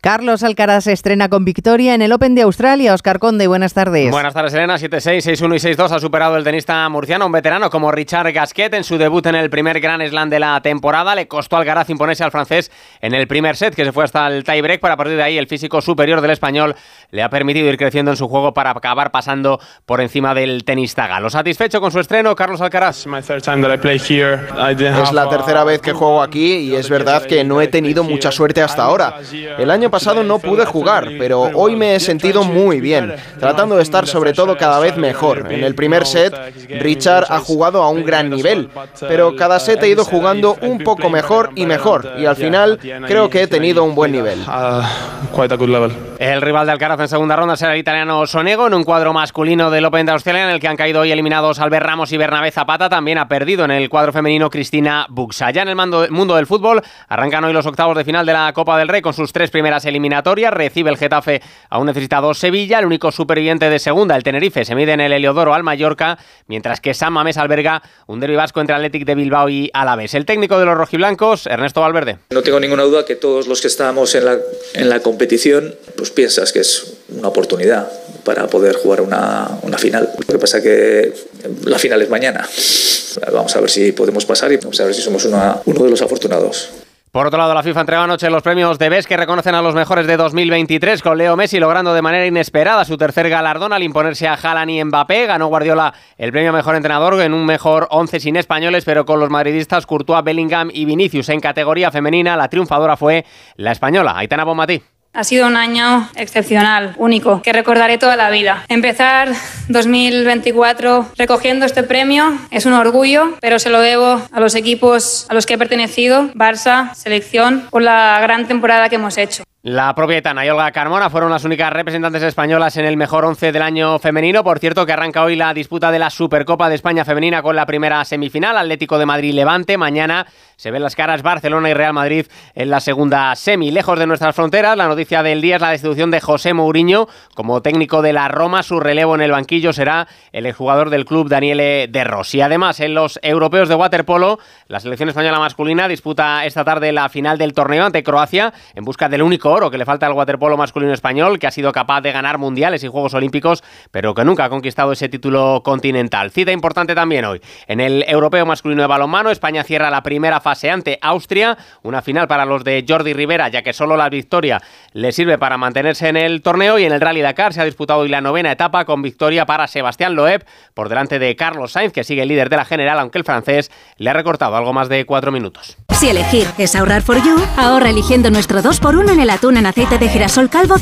Carlos Alcaraz se estrena con victoria en el Open de Australia. Oscar Conde, buenas tardes. Buenas tardes, Elena. 7-6, 6-1 y 6-2 ha superado el tenista murciano, un veterano como Richard Gasquet en su debut en el primer Grand Slam de la temporada. Le costó al Alcaraz imponerse al francés en el primer set, que se fue hasta el tiebreak. Para partir de ahí, el físico superior del español le ha permitido ir creciendo en su juego para acabar pasando por encima del tenista galo. Satisfecho con su estreno, Carlos Alcaraz. Es la tercera vez que juego aquí y es verdad que no he tenido mucha suerte hasta ahora. El año pasado no pude jugar, pero hoy me he sentido muy bien, tratando de estar sobre todo cada vez mejor. En el primer set, Richard ha jugado a un gran nivel, pero cada set he ido jugando un poco mejor y mejor, y al final creo que he tenido un buen nivel. El rival de Alcaraz en segunda ronda será el italiano Sonego en un cuadro masculino del Open de Australia en el que han caído hoy eliminados Albert Ramos y Bernabé Zapata. También ha perdido en el cuadro femenino Cristina Buxa. Ya en el mundo del fútbol arrancan hoy los octavos de final de la Copa del Rey con sus tres primeras eliminatorias. Recibe el Getafe a un necesitado Sevilla. El único superviviente de segunda, el Tenerife, se mide en el Heliodoro al Mallorca, mientras que San Mamés alberga un derbi vasco entre Athletic de Bilbao y Alavés. El técnico de los rojiblancos, Ernesto Valverde. No tengo ninguna duda que todos los que estábamos en la, en la competición, pues piensas que es una oportunidad para poder jugar una, una final. Lo que pasa que la final es mañana. Vamos a ver si podemos pasar y vamos a ver si somos uno de los afortunados. Por otro lado, la FIFA entregó anoche los premios de BES que reconocen a los mejores de 2023, con Leo Messi logrando de manera inesperada su tercer galardón al imponerse a Haaland y Mbappé. Ganó Guardiola el premio Mejor Entrenador en un mejor 11 sin españoles, pero con los madridistas Courtois, Bellingham y Vinicius. En categoría femenina, la triunfadora fue la española, Aitana Bonmatí. Ha sido un año excepcional, único, que recordaré toda la vida. Empezar 2024 recogiendo este premio es un orgullo, pero se lo debo a los equipos a los que he pertenecido, Barça, selección, por la gran temporada que hemos hecho. La propia Etana y Olga Carmona fueron las únicas representantes españolas en el mejor once del año femenino. Por cierto, que arranca hoy la disputa de la Supercopa de España femenina con la primera semifinal, Atlético de Madrid-Levante. Mañana se ven las caras Barcelona y Real Madrid en la segunda semi. Lejos de nuestras fronteras, la noticia del día es la destitución de José Mourinho como técnico de la Roma. Su relevo en el banquillo será el exjugador del club Daniele De Rossi. Además, en los europeos de waterpolo, la selección española masculina disputa esta tarde la final del torneo ante Croacia en busca del único oro que le falta al waterpolo masculino español, que ha sido capaz de ganar mundiales y Juegos Olímpicos, pero que nunca ha conquistado ese título continental. Cita importante también hoy. En el europeo masculino de balonmano, España cierra la primera fase ante Austria, una final para los de Jordi Rivera, ya que solo la victoria le sirve para mantenerse en el torneo y en el Rally Dakar se ha disputado hoy la novena etapa con victoria para Sebastián Loeb por delante de Carlos Sainz, que sigue líder de la general, aunque el francés le ha recortado algo más de cuatro minutos. Si elegir es ahorrar for you, ahorra eligiendo nuestro 2x1 en el atún en aceite de girasol calvo